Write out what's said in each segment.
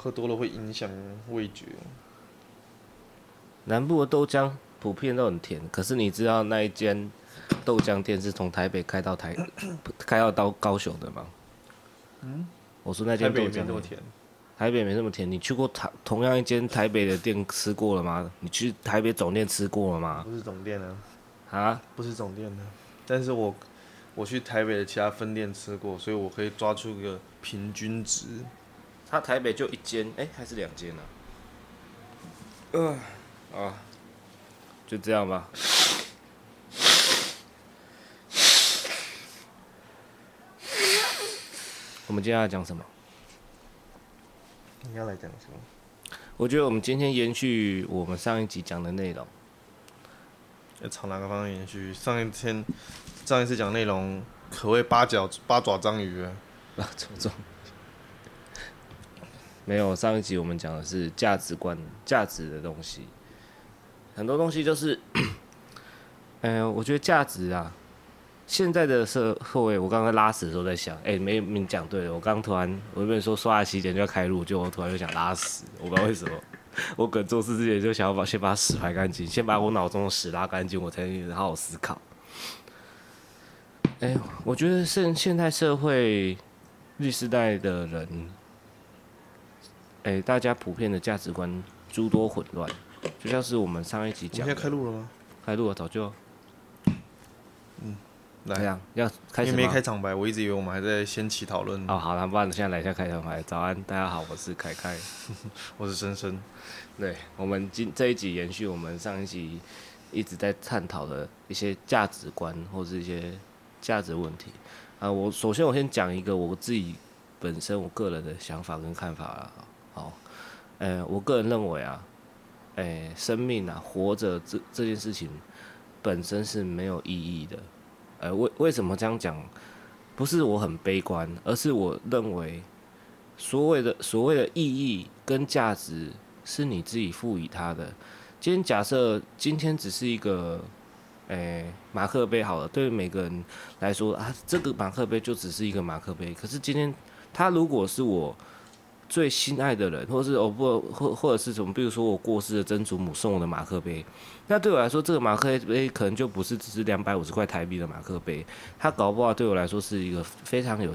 喝多了会影响味觉。南部的豆浆普遍都很甜，可是你知道那一间豆浆店是从台北开到台 开到到高雄的吗？嗯，我说那间豆浆没那么甜，台北没那么甜。你去过台同样一间台北的店吃过了吗？你去台北总店吃过了吗？不是总店的啊，不是总店的，但是我我去台北的其他分店吃过，所以我可以抓出一个平均值。他台北就一间，哎、欸，还是两间呢？呃，啊，就这样吧。我们接下来讲什么？你要来讲什么？我觉得我们今天延续我们上一集讲的内容。要朝哪个方向延续？上一天，上一次讲内容可谓八角八爪章鱼啊。八爪章。没有，上一集我们讲的是价值观、价值的东西，很多东西就是，呃，我觉得价值啊，现在的社会，我刚刚拉屎的时候在想，哎、欸，没没讲对了，我刚突然，我原本说刷牙洗脸就要开路，就我突然就想拉屎，我不知道为什么，我可能做事之前就想要把先把屎排干净，先把我脑中的屎拉干净，我才能好好思考。哎、我觉得现现代社会，历世代的人。哎、欸，大家普遍的价值观诸多混乱，就像是我们上一集讲。现在开录了吗？开录了，早就。嗯，来，这样要开始吗？没开场白，我一直以为我们还在先期讨论。哦，好，那不然现在来一下开场白。早安，大家好，我是凯凯，我是深深。对，我们今这一集延续我们上一集一直在探讨的一些价值观或是一些价值问题。啊，我首先我先讲一个我自己本身我个人的想法跟看法啦。呃，我个人认为啊，诶、生命啊，活着这这件事情本身是没有意义的。呃，为为什么这样讲？不是我很悲观，而是我认为所谓的所谓的意义跟价值是你自己赋予它的。今天假设今天只是一个，诶、马克杯好了，对每个人来说啊，这个马克杯就只是一个马克杯。可是今天它如果是我。最心爱的人，或是我不或或者是什么，比如说我过世的曾祖母送我的马克杯，那对我来说，这个马克杯可能就不是只是两百五十块台币的马克杯，它搞不好对我来说是一个非常有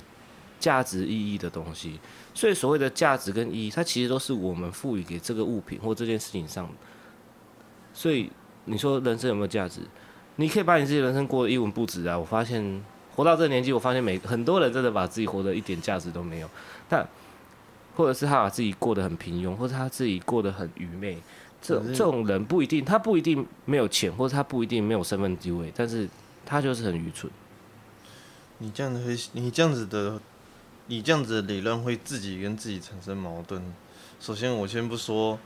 价值意义的东西。所以所谓的价值跟意义，它其实都是我们赋予给这个物品或这件事情上。所以你说人生有没有价值？你可以把你自己人生过得一文不值啊！我发现活到这个年纪，我发现每很多人真的把自己活得一点价值都没有，但。或者是他把自己过得很平庸，或者他自己过得很愚昧，这这种人不一定，他不一定没有钱，或者他不一定没有身份地位，但是他就是很愚蠢。你这样子会，你这样子的，你这样子的理论会自己跟自己产生矛盾。首先，我先不说，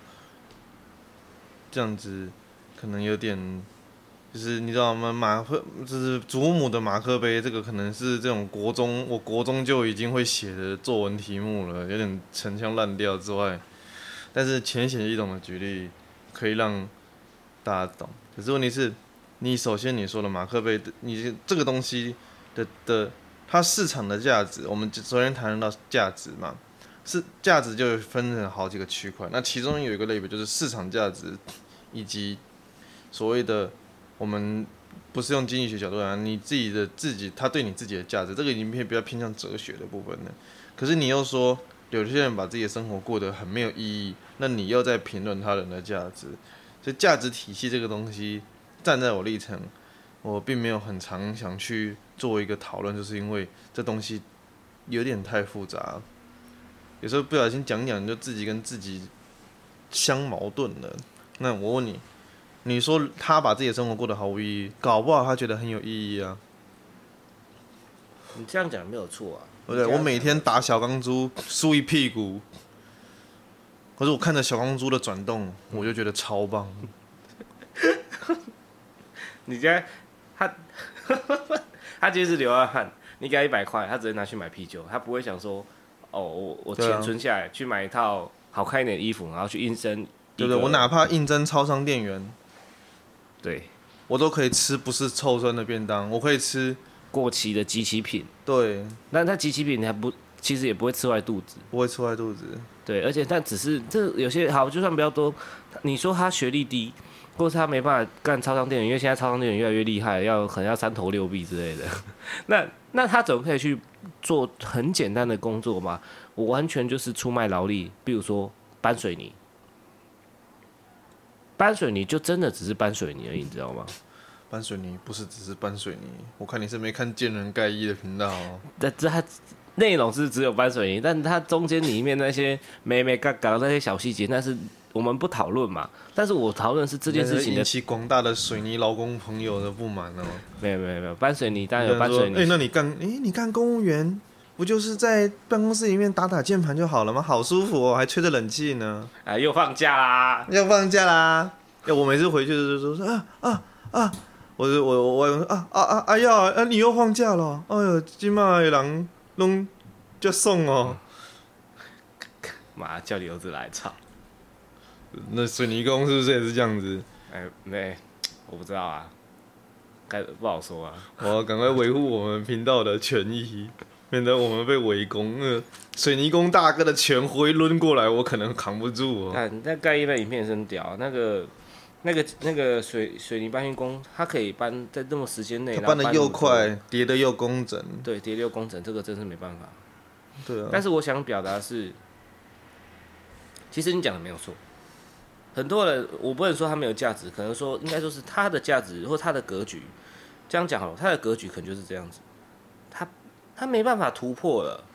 这样子可能有点。就是你知道吗？马克就是祖母的马克杯，这个可能是这种国中，我国中就已经会写的作文题目了，有点陈腔滥调之外，但是浅显易懂的举例可以让大家懂。可是问题是，你首先你说的马克杯，你这个东西的的它市场的价值，我们昨天谈论到价值嘛，是价值就分成好几个区块，那其中有一个类别就是市场价值以及所谓的。我们不是用经济学角度来，你自己的自己，他对你自己的价值，这个已经偏比较偏向哲学的部分了。可是你又说，有些人把自己的生活过得很没有意义，那你又在评论他人的价值。所以价值体系这个东西，站在我立场，我并没有很常想去做一个讨论，就是因为这东西有点太复杂，有时候不小心讲讲就自己跟自己相矛盾了。那我问你。你说他把自己的生活过得毫无意义，搞不好他觉得很有意义啊。你这样讲没有错啊。对，我每天打小钢珠输一屁股，可是我看着小钢珠的转动，我就觉得超棒。你家他 他其实是流浪汉，你给他一百块，他直接拿去买啤酒，他不会想说，哦，我我钱存下来去买一套好看一点的衣服，然后去应征。对不对？我哪怕应征超商店员。对，我都可以吃不是臭酸的便当，我可以吃过期的即期品。对，那那即期品你还不其实也不会吃坏肚子，不会吃坏肚子。对，而且但只是这有些好，就算比较多，你说他学历低，或是他没办法干超商店员，因为现在超商店员越来越厉害，要可能要三头六臂之类的，那那他怎么可以去做很简单的工作嘛？我完全就是出卖劳力，比如说搬水泥，搬水泥就真的只是搬水泥而已，你知道吗？搬水泥不是只是搬水泥，我看你是没看见人盖伊的频道哦。这这它内容是只有搬水泥，但它中间里面那些眉眉角角的那些小细节，那是我们不讨论嘛。但是我讨论是这件事情的，引起广大的水泥劳工朋友的不满哦。没有没有没有，搬水泥当然有搬水泥。哎、欸，那你干哎、欸，你干公务员不就是在办公室里面打打键盘就好了吗？好舒服哦，还吹着冷气呢。哎，又放假啦，又放假啦。要我每次回去的时候说啊啊啊。我我我我啊啊啊哎呀啊！你又放假了？哎呦，今麦人弄就送哦。妈，叫你儿子来操！那水泥工是不是也是这样子？哎，没，我不知道啊，该不好说啊。我要赶快维护我们频道的权益，免得我们被围攻。那水泥工大哥的拳回抡过来，我可能扛不住哦。看，那盖伊的影片真屌，那个。那个那个水水泥搬运工，他可以搬在这么时间内，搬的又快，叠的又工整。对，叠的又工整，这个真是没办法。对啊。但是我想表达是，其实你讲的没有错。很多人，我不能说他没有价值，可能说应该说是他的价值或他的格局。这样讲好了，他的格局可能就是这样子，他他没办法突破了，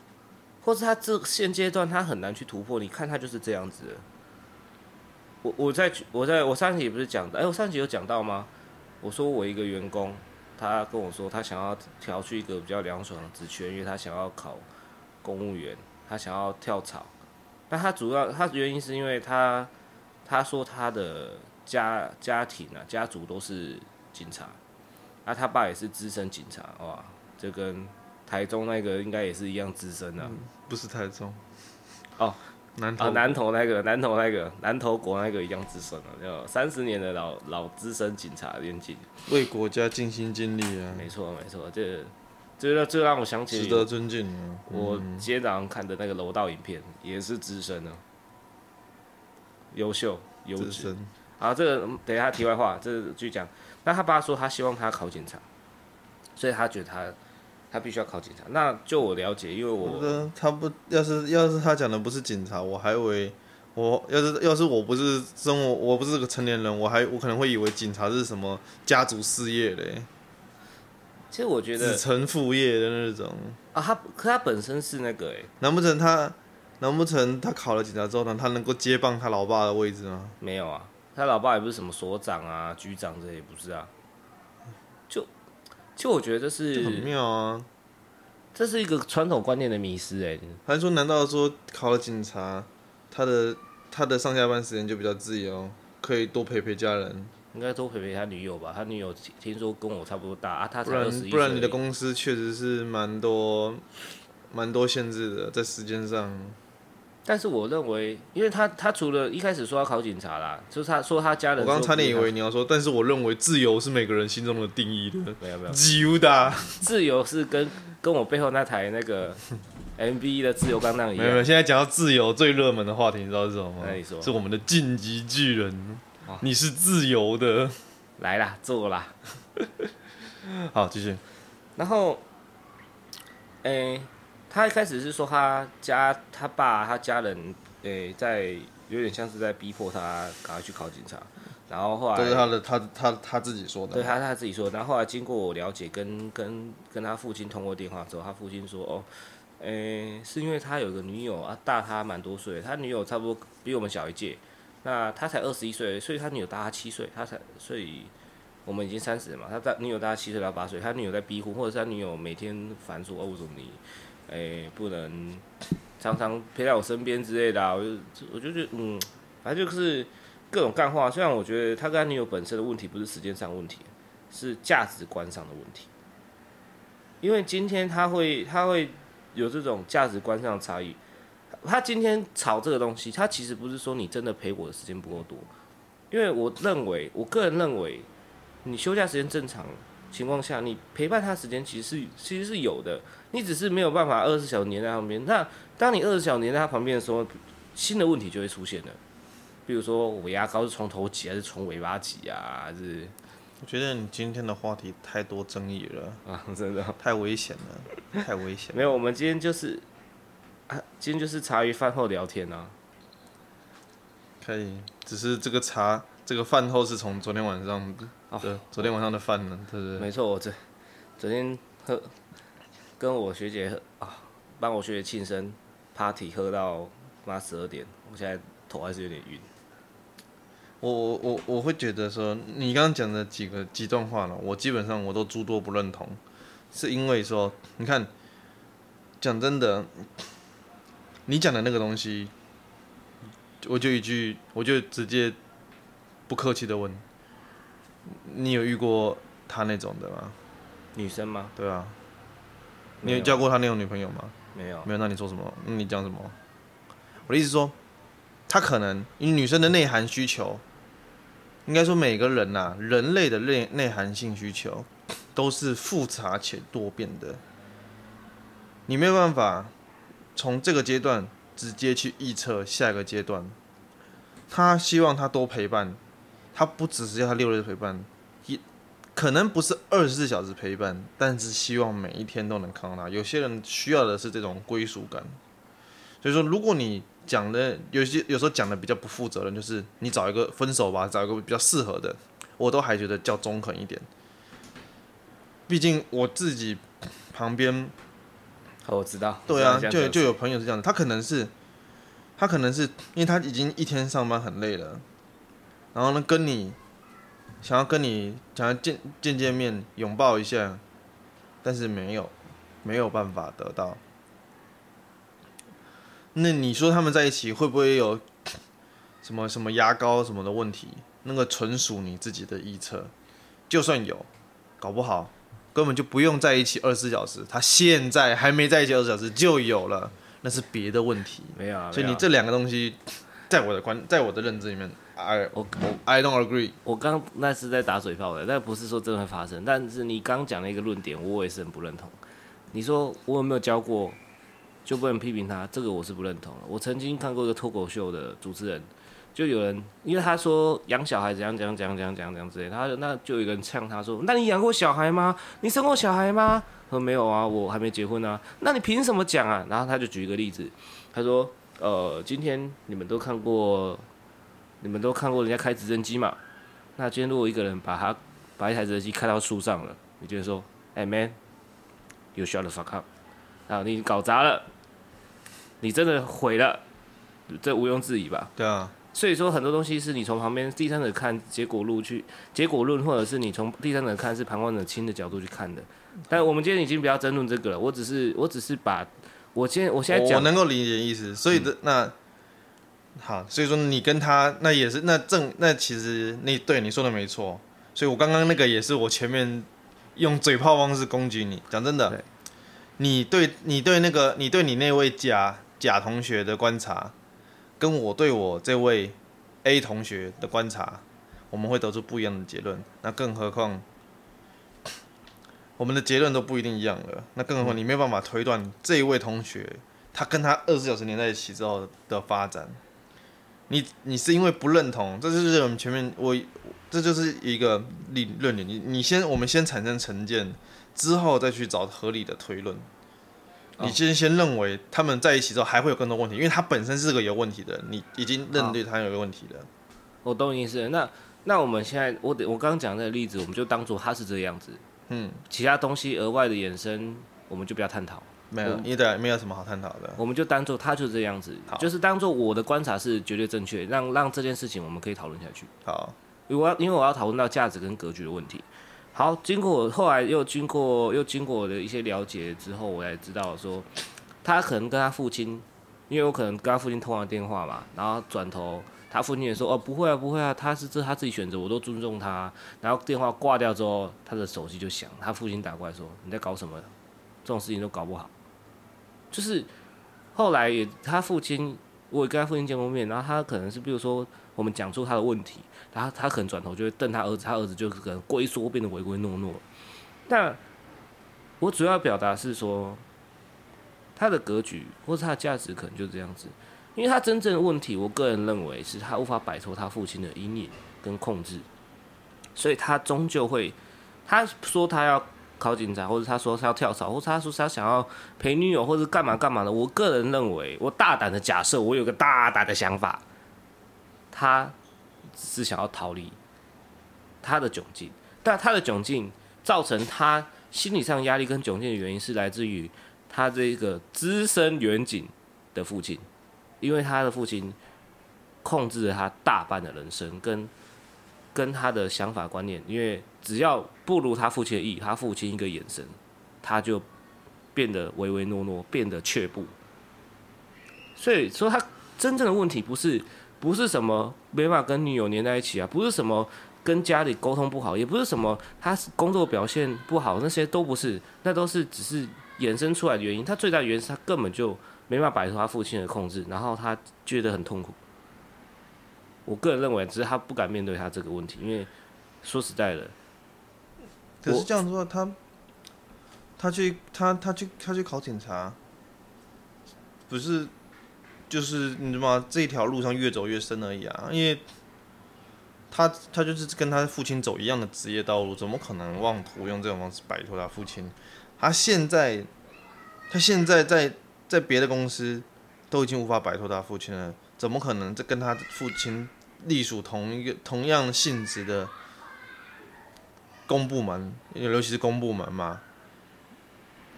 或是他这现阶段他很难去突破。你看他就是这样子。我我在我在我上集不是讲的，哎，我上集有讲到吗？我说我一个员工，他跟我说他想要调去一个比较凉爽的职缺，因为他想要考公务员，他想要跳槽。那他主要他原因是因为他他说他的家家庭啊家族都是警察，啊他爸也是资深警察，哇，这跟台中那个应该也是一样资深的，啊嗯，不是台中，哦。南投、啊、南投那个，南投那个，南投国那个一样资深了，有三十年的老老资深警察员警，为国家尽心尽力啊！没错没错，这这这让我想起值得尊敬啊！我今天早上看的那个楼道影片也是资深的，优秀优质。好，这个等一下题外话，这个继续讲。那他爸说他希望他考警察，所以他觉得他。他必须要考警察。那就我了解，因为我，我他不要是要是他讲的不是警察，我还以为我要是要是我不是生活，我不是个成年人，我还我可能会以为警察是什么家族事业嘞。其实我觉得子承父业的那种啊，他可他本身是那个哎，难不成他难不成他考了警察之后呢，他能够接棒他老爸的位置吗？没有啊，他老爸也不是什么所长啊、局长这些，不是啊。就我觉得这是很妙啊，这是一个传统观念的迷失哎。还说难道说考了警察，他的他的上下班时间就比较自由，可以多陪陪家人？应该多陪陪他女友吧？他女友听说跟我差不多大啊，他才二十一。不然你的公司确实是蛮多蛮多限制的，在时间上。但是我认为，因为他他除了一开始说要考警察啦，就是他说他家人。我刚差点以为你要说，但是我认为自由是每个人心中的定义的。没有没有。自由的。自由是跟跟我背后那台那个 MV 的自由钢弹一样。没有没有，现在讲到自由最热门的话题，你知道是什么吗？那你说。是我们的晋级巨人。你是自由的。来啦，坐啦。好，继续。然后，诶、欸。他一开始是说他家他爸他家人诶、欸、在有点像是在逼迫他赶快去考警察，然后后来这是他的他他他自己说的，对他他自己说的，然后后来经过我了解跟跟跟他父亲通过电话之后，他父亲说哦，诶、欸、是因为他有个女友啊大他蛮多岁，他女友差不多比我们小一届，那他才二十一岁，所以他女友大他七岁，他才所以我们已经三十了嘛，他大女友大他七岁到八岁，他女友在逼婚，或者是他女友每天烦说哦为什么你。哎、不能常常陪在我身边之类的、我就我就觉得，嗯，反正就是各种干话。虽然我觉得他跟他女友本身的问题不是时间上问题，是价值观上的问题。因为今天他会他会有这种价值观上的差异。他今天吵这个东西，他其实不是说你真的陪我的时间不够多，因为我认为，我个人认为，你休假时间正常，情况下，你陪伴他时间其实是其实是有的，你只是没有办法二十四小时黏在旁边。那当你二十四小时黏在他旁边的时候，新的问题就会出现了。比如说我牙膏是从头挤还是从尾巴挤啊？还是？我觉得你今天的话题太多争议了啊，真的太危险了，太危险。没有，我们今天就是啊，今天就是茶余饭后聊天啊。可以，只是这个茶，这个饭后是从昨天晚上的，哦、对，昨天晚上的饭呢，对不对？没错，我这昨天喝，跟我学姐喝啊，帮我学姐庆生 party 喝到妈十二点，我现在头还是有点晕。我我我我会觉得说，你刚刚讲的几个几段话呢，我基本上我都诸多不认同，是因为说，你看，讲真的，你讲的那个东西，我就一句，我就直接不客气的问，你有遇过他那种的吗？女生吗？对啊，你有交过他那种女朋友吗？没有。没有，那你说什么？你讲什么？我的意思说，他可能因为女生的内涵需求。应该说，每个人呐、啊，人类的内内涵性需求都是复杂且多变的。你没有办法从这个阶段直接去预测下一个阶段。他希望他多陪伴，他不只是要他六日陪伴，也可能不是二十四小时陪伴，但是希望每一天都能看到他。有些人需要的是这种归属感。所以说，如果你讲的有些有时候讲的比较不负责任，就是你找一个分手吧，找一个比较适合的，我都还觉得较中肯一点。毕竟我自己旁边，我知道，对啊，就就有朋友是这样的，他可能是，他可能是因为他已经一天上班很累了，然后呢跟你想要跟你想要见见见面拥抱一下，但是没有没有办法得到。那你说他们在一起会不会有 什么什么牙膏什么的问题？那个纯属你自己的臆测。就算有，搞不好根本就不用在一起二十四小时。他现在还没在一起二十四小时就有了，那是别的问题。没有啊。所以你这两个东西，在我的观，在我的认知里面，I 我我 I don't agree。我刚那是在打嘴炮的，但不是说真的会发生。但是你刚讲了一个论点，我也是很不认同。你说我有没有教过？就不能批评他，这个我是不认同的。我曾经看过一个脱口秀的主持人，就有人因为他说养小孩怎样怎样怎样怎样怎样怎样之类，他那就有一个人呛他说：“那你养过小孩吗？你生过小孩吗？”他说：“没有啊，我还没结婚啊。”那你凭什么讲啊？然后他就举一个例子，他说：“呃，今天你们都看过，你们都看过人家开直升机嘛？那今天如果一个人把他把一台直升机开到树上了，你就会说：‘哎，man，you shut the fuck up’，啊，你搞砸了。”你真的毁了，这毋庸置疑吧？对啊。所以说很多东西是你从旁边第三者看结果论去结果论，或者是你从第三者看是旁观者清的角度去看的。但我们今天已经不要争论这个了。我只是我只是把我今天我现在讲，我能够理解意思。所以的、嗯、那好，所以说你跟他那也是那正那其实那对你说的没错。所以我刚刚那个也是我前面用嘴炮方式攻击你。讲真的，对你对你对那个你对你那位假。甲同学的观察，跟我对我这位 A 同学的观察，我们会得出不一样的结论。那更何况，我们的结论都不一定一样了。那更何况，你没有办法推断这一位同学他跟他二十四小时连在一起之后的发展。你你是因为不认同，这就是我们前面我这就是一个理论点。你你先我们先产生成见，之后再去找合理的推论。你先先认为他们在一起之后还会有更多问题，因为他本身是个有问题的人，你已经认定他有个问题了。我懂你意思。那那我们现在，我我刚刚讲的那个例子，我们就当做他是这个样子。嗯，其他东西额外的衍生，我们就不要探讨。没有，你的没有什么好探讨的。我们就当做他就是这样子，就是当做我的观察是绝对正确，让让这件事情我们可以讨论下去。好，因为我要因为我要讨论到价值跟格局的问题。好，经过我后来又经过又经过我的一些了解之后，我才知道说，他可能跟他父亲，因为我可能跟他父亲通完电话嘛，然后转头他父亲也说，哦，不会啊，不会啊，他是这他自己选择，我都尊重他。然后电话挂掉之后，他的手机就响，他父亲打过来说，你在搞什么？这种事情都搞不好。就是后来也他父亲，我也跟他父亲见过面，然后他可能是比如说我们讲出他的问题。然后他可能转头就会瞪他儿子，他儿子就可能龟缩变得唯唯诺诺，但我主要表达是说，他的格局或是他的价值可能就是这样子，因为他真正的问题，我个人认为是他无法摆脱他父亲的阴影跟控制，所以他终究会，他说他要考警察，或者他说他要跳槽，或者他说他想要陪女友，或者干嘛干嘛的。我个人认为，我大胆的假设，我有个大胆的想法，他是想要逃离他的窘境，但他的窘境造成他心理上压力跟窘境的原因是来自于他这个资深员警的父亲，因为他的父亲控制了他大半的人生跟。跟他的想法观念，因为只要不如他父亲的意，他父亲一个眼神，他就变得唯唯诺诺，变得却步。所以说，他真正的问题不是不是什么没办法跟女友黏在一起啊，不是什么跟家里沟通不好，也不是什么他工作表现不好，那些都不是，那都是只是衍生出来的原因。他最大的原因是他根本就没办法摆脱他父亲的控制，然后他觉得很痛苦。我个人认为，只是他不敢面对他这个问题，因为说实在的，可是这样说，他他去他他去他去考警察，不是就是你知道吗？这一条路上越走越深而已啊！因为他他就是跟他父亲走一样的职业道路，怎么可能妄图用这种方式摆脱他父亲？他现在他现在在在别的公司都已经无法摆脱他父亲了。怎么可能？这跟他父亲隶属同一个、同样性质的公部门，尤其是公部门嘛，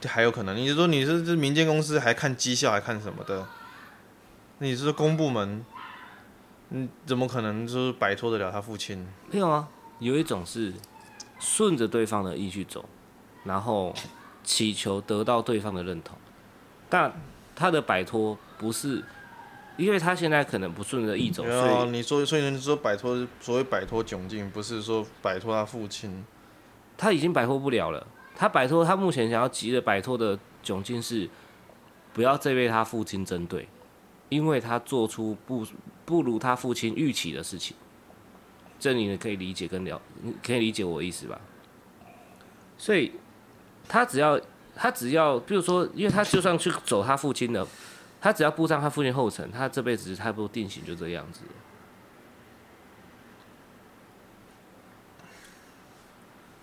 这还有可能？你是说你是这民间公司还看绩效还看什么的？你是公部门，你怎么可能就是摆脱得了他父亲？没有啊，有一种是顺着对方的意去走，然后祈求得到对方的认同，但他的摆脱不是。因为他现在可能不顺着意走，所以你说，所以你说摆脱，所谓摆脱窘境，不是说摆脱他父亲，他已经摆脱不了了。他摆脱，他目前想要急着摆脱的窘境是，不要再被他父亲针对，因为他做出不不如他父亲预期的事情。这你可以理解跟了，可以理解我的意思吧？所以，他只要他只要，比如说，因为他就算去走他父亲的。他只要步上他父亲后尘，他这辈子差不多定型就这样子。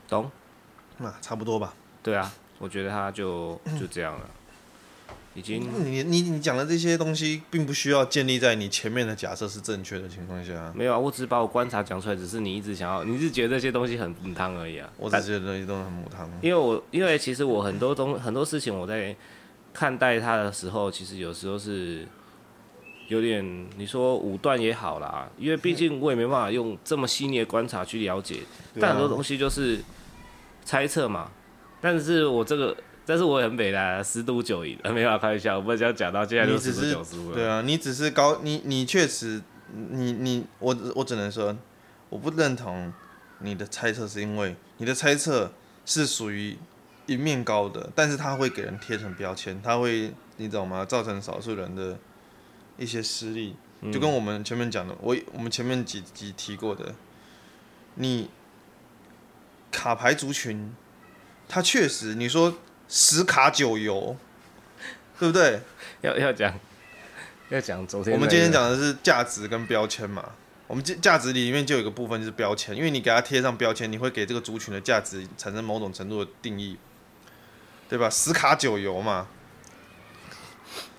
懂？那差不多吧。对啊，我觉得他就就这样了。已经。你你你讲的这些东西，并不需要建立在你前面的假设是正确的情况下。没有啊，我只是把我观察讲出来，只是你一直想要，你是觉得这些东西很母汤而已啊。我只是觉得这些东西很母汤。因为我因为其实我很多东很多事情我在。看待他的时候，其实有时候是有点你说武断也好啦，因为毕竟我也没办法用这么细腻的观察去了解，但很多东西就是猜测嘛。但是我这个，但是我也很美啦十赌九赢，没办法开玩笑，我不想讲到现在就十赌九输了。对啊，你只是高，你你确实，你你我我只能说，我不认同你的猜测，是因为你的猜测是属于。一面高的，但是它会给人贴成标签，它会，你知道吗？造成少数人的一些失利，就跟我们前面讲的，我我们前面几集提过的，你卡牌族群，它确实，你说十卡九游，对不对？要要讲，要讲昨天。我们今天讲的是价值跟标签嘛，我们价价值里面就有一个部分就是标签，因为你给它贴上标签，你会给这个族群的价值产生某种程度的定义。对吧？十卡九油嘛，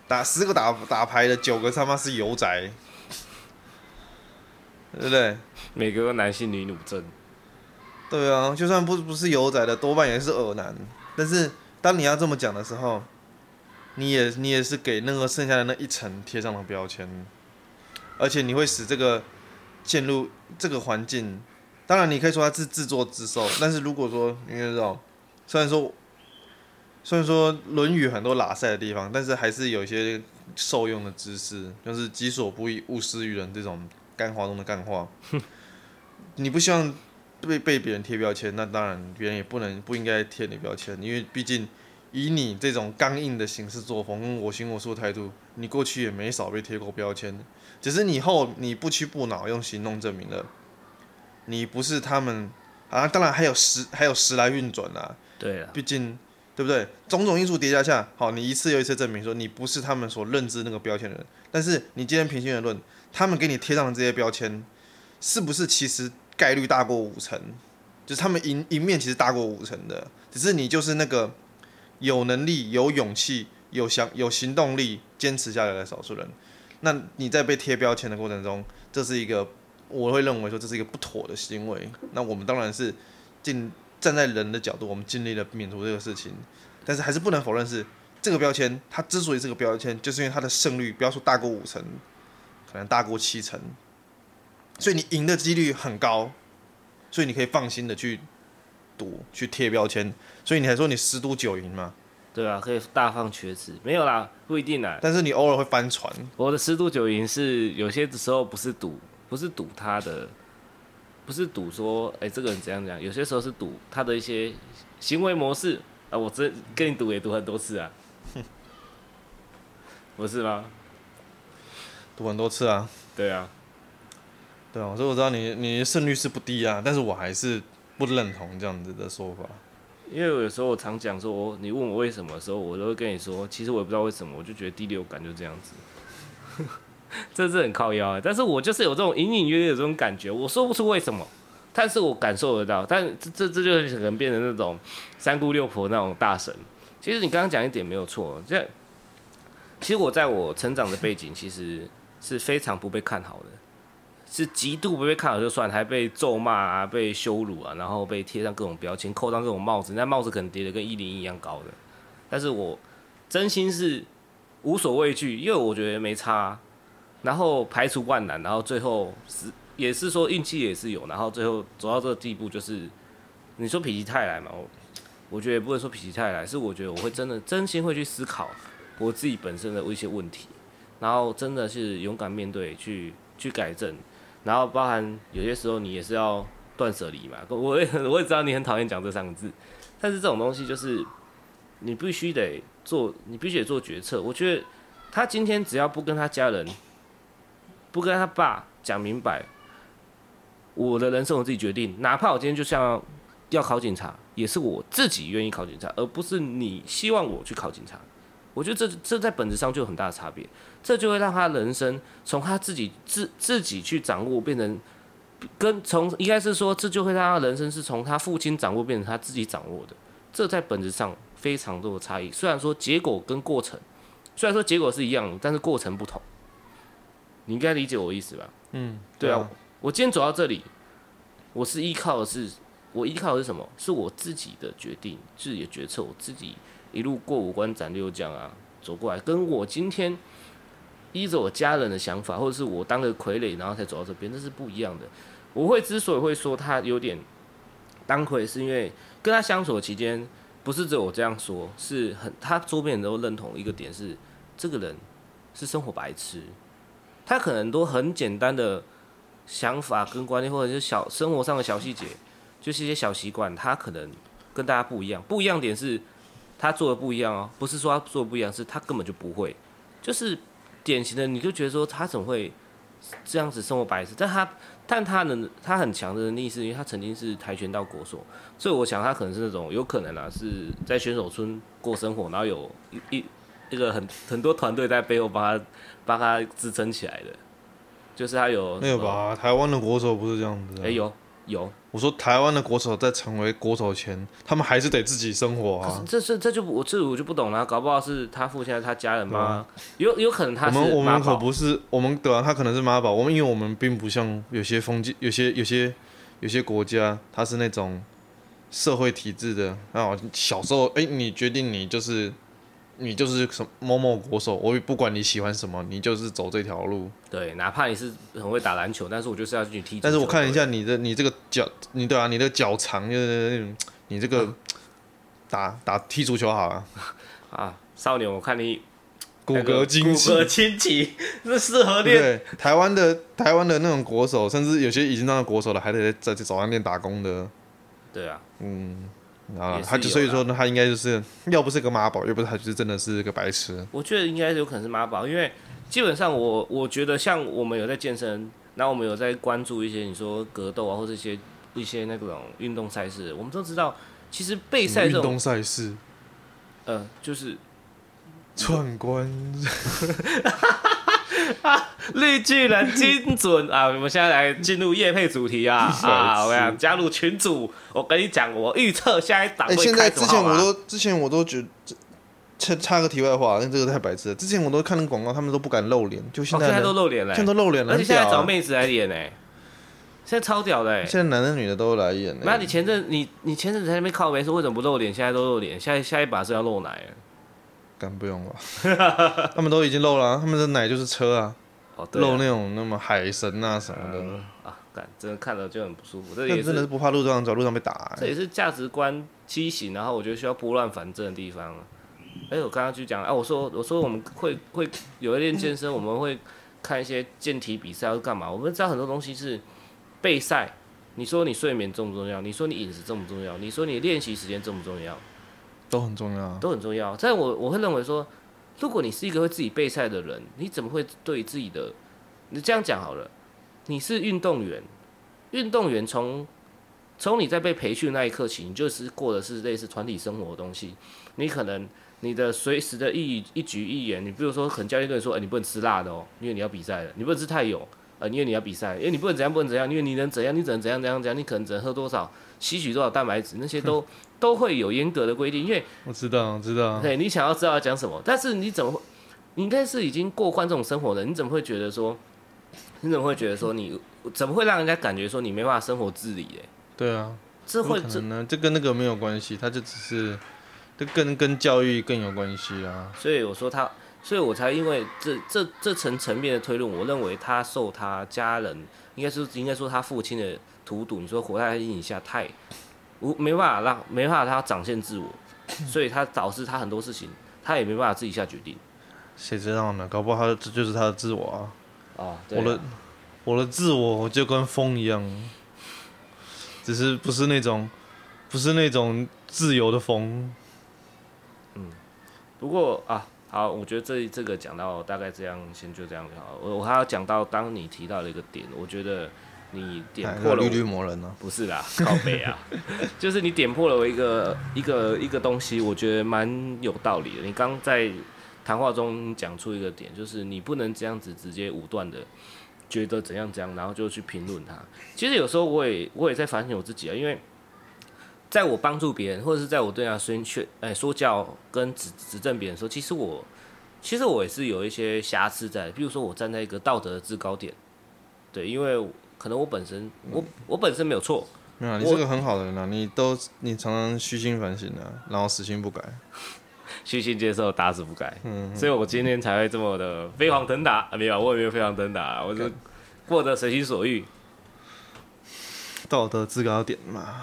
打十个打打牌的九个他妈是油宅，对不对？每个男性女女症。对啊，就算不不是油宅的，多半也是恶男。但是当你要这么讲的时候，你也你也是给那个剩下的那一层贴上了标签，而且你会使这个陷入这个环境。当然，你可以说他是自作自受，但是如果说你知道，虽然说。虽然说《论语》很多拉塞的地方，但是还是有一些受用的知识，就是“己所不欲，勿施于人”这种干话中的干话。你不希望被被别人贴标签，那当然别人也不能不应该贴你标签，因为毕竟以你这种刚硬的行事作风跟我行我素的态度，你过去也没少被贴过标签，只是你后你不屈不挠用行动证明了，你不是他们啊，当然还有时还有时来运转啊。对啊，毕竟对不对？种种因素叠加下，好，你一次又一次证明说你不是他们所认知那个标签的人。但是你今天平心而论，他们给你贴上的这些标签，是不是其实概率大过五成？就是他们赢赢面其实大过五成的，只是你就是那个有能力、有勇气、有想、有行动力、坚持下来的少数人。那你在被贴标签的过程中，这是一个我会认为说这是一个不妥的行为。那我们当然是尽站在人的角度，我们尽力的免除这个事情。但是还是不能否认是这个标签，它之所以是个标签，就是因为它的胜率不要说大过五成，可能大过七成，所以你赢的几率很高。所以你可以放心的去赌，去贴标签。所以你还说你十赌九赢吗？对啊，可以大放厥词。没有啦，不一定啦。但是你偶尔会翻船。我的十赌九赢是有些时候不是赌，不是赌他的，不是赌说，哎、欸，这个人怎样怎样。有些时候是赌他的一些行为模式啊。我这跟你赌也赌很多次啊，哼，不是吗？赌很多次啊。对啊。对啊，所以我知道你你胜率是不低啊，但是我还是不认同这样子的说法。因为有时候我常讲说，你问我为什么的时候，我都会跟你说，其实我也不知道为什么，我就觉得第六感就这样子。这是很靠腰啊，但是我就是有这种隐隐约约的这种感觉，我说不出为什么，但是我感受得到。但这这这就可能变成那种三姑六婆那种大神。其实你刚刚讲一点没有错，这其实我在我成长的背景其实是非常不被看好的。是极度不被看好就算，还被咒骂啊，被羞辱啊，然后被贴上各种标签，扣上各种帽子。那帽子可能叠的跟一零一一样高的，但是我真心是无所畏惧，因为我觉得没差。然后排除万难，然后最后是也是说运气也是有，然后最后走到这个地步，就是你说否极泰来嘛，我我觉得也不会说否极泰来，是我觉得我会真的真心会去思考我自己本身的一些问题，然后真的是勇敢面对，去去改正。然后包含有些时候你也是要断舍离嘛，我也我也知道你很讨厌讲这三个字，但是这种东西就是你必须得做，你必须得做决策。我觉得他今天只要不跟他家人，不跟他爸讲明白，我的人生我自己决定，哪怕我今天就像要考警察，也是我自己愿意考警察，而不是你希望我去考警察。我觉得这这在本质上就有很大的差别，这就会让他人生从他自己自自己去掌握，变成跟从应该是说，这就会让他人生是从他父亲掌握变成他自己掌握的，这在本质上非常多的差异。虽然说结果跟过程，虽然说结果是一样，但是过程不同。你应该理解我意思吧？嗯，对啊，我今天走到这里，我是依靠的是我依靠的是什么？是我自己的决定，自己的决策，我自己。一路过五关斩六将啊，走过来，跟我今天依着我家人的想法，或者是我当个傀儡，然后才走到这边，那是不一样的。我会之所以会说他有点当傀，是因为跟他相处的期间，不是只有我这样说，是很他周边人都认同一个点是，这个人是生活白痴，他可能都很简单的想法跟观念，或者是小生活上的小细节，就是一些小习惯，他可能跟大家不一样，不一样点是。他做的不一样哦，不是说他做的不一样，是他根本就不会，就是典型的，你就觉得说他怎么会这样子生活白痴？但他但他能，他很强的能力是因为他曾经是跆拳道国手，所以我想他可能是那种有可能啊，是在选手村过生活，然后有一一一个很很多团队在背后帮他帮他支撑起来的，就是他有没有吧？台湾的国手不是这样子的，哎有。有，我说台湾的国手在成为国手前，他们还是得自己生活啊。这是这就我这我就不懂了，搞不好是他父亲他家人吗？有有可能他是。我们我们可不是我们对啊，他可能是妈宝。我们因为我们并不像有些封建、有些有些有些国家，他是那种社会体制的。然后小时候，哎、欸，你决定你就是。你就是什么某某国手，我也不管你喜欢什么，你就是走这条路。对，哪怕你是很会打篮球，但是我就是要去踢。但是我看一下你的，你这个脚，你对啊，你的脚长就是那种，你这个打打踢足球好了。啊，少年，我看你骨骼惊奇，骨骼惊奇，这适合练。对，台湾的台湾的那种国手，甚至有些已经当了国手了，还得在早餐店打工的。对啊，嗯。啊，他就所以说呢，他应该就是要不是个妈宝，要不是他就是真的是个白痴。我觉得应该有可能是妈宝，因为基本上我我觉得像我们有在健身，然后我们有在关注一些你说格斗啊，或者一些一些那种运动赛事，我们都知道，其实备赛这种运动赛事，呃，就是串关。啊，绿巨人精准啊！我们现在来进入夜配主题啊啊！我想加入群组，我跟你讲，我预测下一档会现在之前我都之前我都觉得，插插个题外话，那这个太白痴了。之前我都看那广告，他们都不敢露脸，就现在、哦、现在都露脸了，现在都露脸了，而且现在找妹子来演呢，现在超屌的哎！现在男的女的都来演。那你前阵你你前阵子在那边靠没说为什么不露脸？现在都露脸，下下一把是要露奶敢不用了，他们都已经露了、啊，他们的奶就是车啊，哦、啊露那种那么海神啊什么的、嗯、啊，感真的看了就很不舒服。这也真的是不怕路上走，路上被打、欸。这也是价值观畸形，然后我觉得需要拨乱反正的地方。哎、欸，我刚刚就讲，哎、啊，我说我说我们会会有一练健身，我们会看一些健体比赛，要干嘛？我们知道很多东西是备赛。你说你睡眠重不重要？你说你饮食重不重要？你说你练习时间重不重要？都很重要，都很重要。但我我会认为说，如果你是一个会自己备赛的人，你怎么会对自己的？你这样讲好了，你是运动员，运动员从从你在被培训那一刻起，你就是过的是类似团体生活的东西。你可能你的随时的一一举一言，你比如说，可能教练跟你说，哎、你不能吃辣的哦，因为你要比赛了；你不能吃太油，呃，因为你要比赛；因为你不能怎样，不能怎样，因为你能怎样，你只能怎样怎样怎样，你可能只能喝多少，吸取多少蛋白质，那些都。都会有严格的规定，因为我知道，我知道。对，你想要知道要讲什么，但是你怎么会？你应该是已经过惯这种生活的，你怎么会觉得说？你怎么会觉得说你怎么会让人家感觉说你没办法生活自理？哎，对啊，这会可能呢？这跟那个没有关系，他就只是这跟跟教育更有关系啊。所以我说他，所以我才因为这这这层层面的推论，我认为他受他家人，应该是应该说他父亲的荼毒。你说活在阴影下太。无没办法让没办法他展现自我，所以他导致他很多事情他也没办法自己下决定。谁知道呢？搞不好他这就是他的自我啊！啊，我的我的自我就跟风一样，只是不是那种不是那种自由的风。嗯，不过啊，好，我觉得这这个讲到大概这样，先就这样就好。我我还要讲到当你提到了一个点，我觉得。你点破了绿绿魔人呢？不是啦，靠北啊，就是你点破了我一个一个一个东西，我觉得蛮有道理的。你刚在谈话中讲出一个点，就是你不能这样子直接武断的觉得怎样怎样，然后就去评论他。其实有时候我也我也在反省我自己啊，因为在我帮助别人或者是在我对他宣劝哎说教跟指指正别人的时候，其实我其实我也是有一些瑕疵在，比如说我站在一个道德的制高点，对，因为。可能我本身，我我本身没有错。没有，你是个很好的人啊！你都你常常虚心反省啊，然后死心不改，虚心接受，打死不改。嗯，所以我今天才会这么的飞黄腾达。没有，我也没有飞黄腾达，我就过得随心所欲。道德制高点嘛，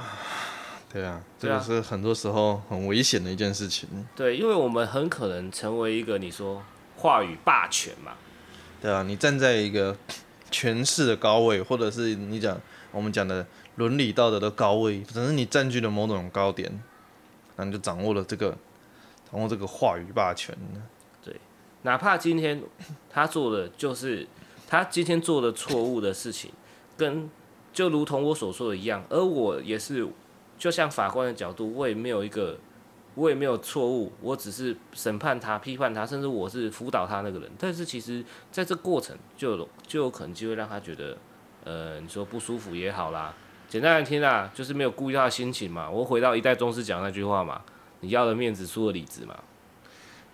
对啊，这个是很多时候很危险的一件事情。对，因为我们很可能成为一个你说话语霸权嘛。对啊，你站在一个。权势的高位，或者是你讲我们讲的伦理道德的高位，反正你占据了某种高点，那你就掌握了这个，掌握这个话语霸权。对，哪怕今天他做的就是他今天做的错误的事情，跟就如同我所说的一样，而我也是，就像法官的角度，我也没有一个。我也没有错误，我只是审判他、批判他，甚至我是辅导他那个人。但是其实在这过程就有就有可能就会让他觉得，呃，你说不舒服也好啦。简单来听啊，就是没有顾及他心情嘛。我回到一代宗师讲那句话嘛，你要的面子输了里子嘛。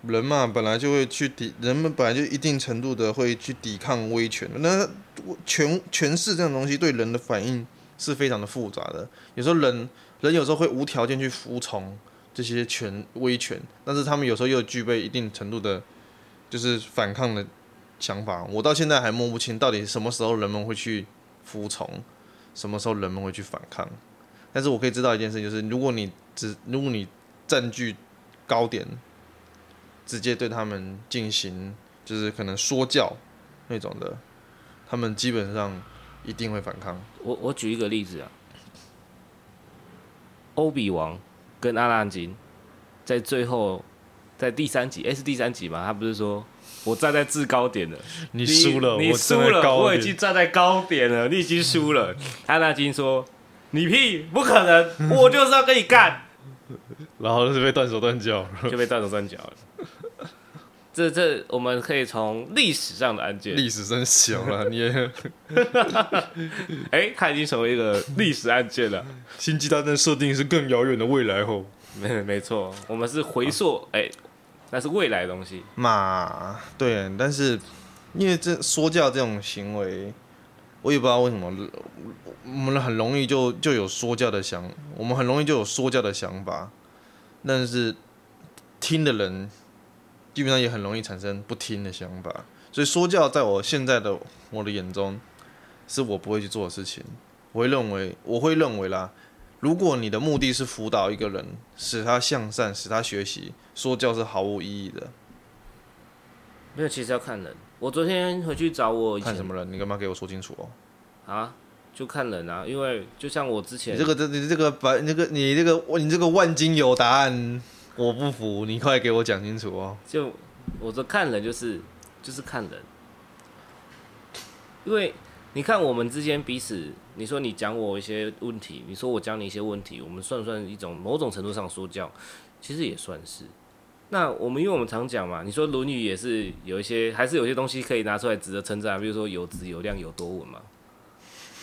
人嘛，本来就会去抵，人们本来就一定程度的会去抵抗威权。那权权势这种东西对人的反应是非常的复杂的。有时候人人有时候会无条件去服从。这些权威权，但是他们有时候又具备一定程度的，就是反抗的想法。我到现在还摸不清到底什么时候人们会去服从，什么时候人们会去反抗。但是我可以知道一件事，就是如果你只如果你占据高点，直接对他们进行就是可能说教那种的，他们基本上一定会反抗。我我举一个例子啊，欧比王。跟阿拉金在最后，在第三集，诶、欸，是第三集嘛？他不是说我站在制高点了，你输了，你输了，我已经站在高点了，你已经输了。阿拉金说，你屁，不可能，我就是要跟你干。然后就是被断手断脚，就被断手断脚了。这这，我们可以从历史上的案件，历史真小了，你也，哎，它已经成为一个历史案件了。星际大战设定是更遥远的未来后，没没错，我们是回溯，哎、啊，那是未来的东西嘛。对，但是因为这说教这种行为，我也不知道为什么，我们很容易就就有说教的想，我们很容易就有说教的想法，但是听的人。基本上也很容易产生不听的想法，所以说教在我现在的我的眼中，是我不会去做的事情。我会认为，我会认为啦，如果你的目的是辅导一个人，使他向善，使他学习，说教是毫无意义的。没有，其实要看人。我昨天回去找我，看什么人？你干嘛给我说清楚哦？啊，就看人啊，因为就像我之前，你这个这你这个把那个你这个你这个万金油答案。我不服，你快给我讲清楚哦！就我说看人就是就是看人，因为你看我们之间彼此，你说你讲我一些问题，你说我讲你一些问题，我们算不算一种某种程度上说教？其实也算是。那我们因为我们常讲嘛，你说《论语》也是有一些，还是有些东西可以拿出来值得称赞，比如说有质有量有多稳嘛。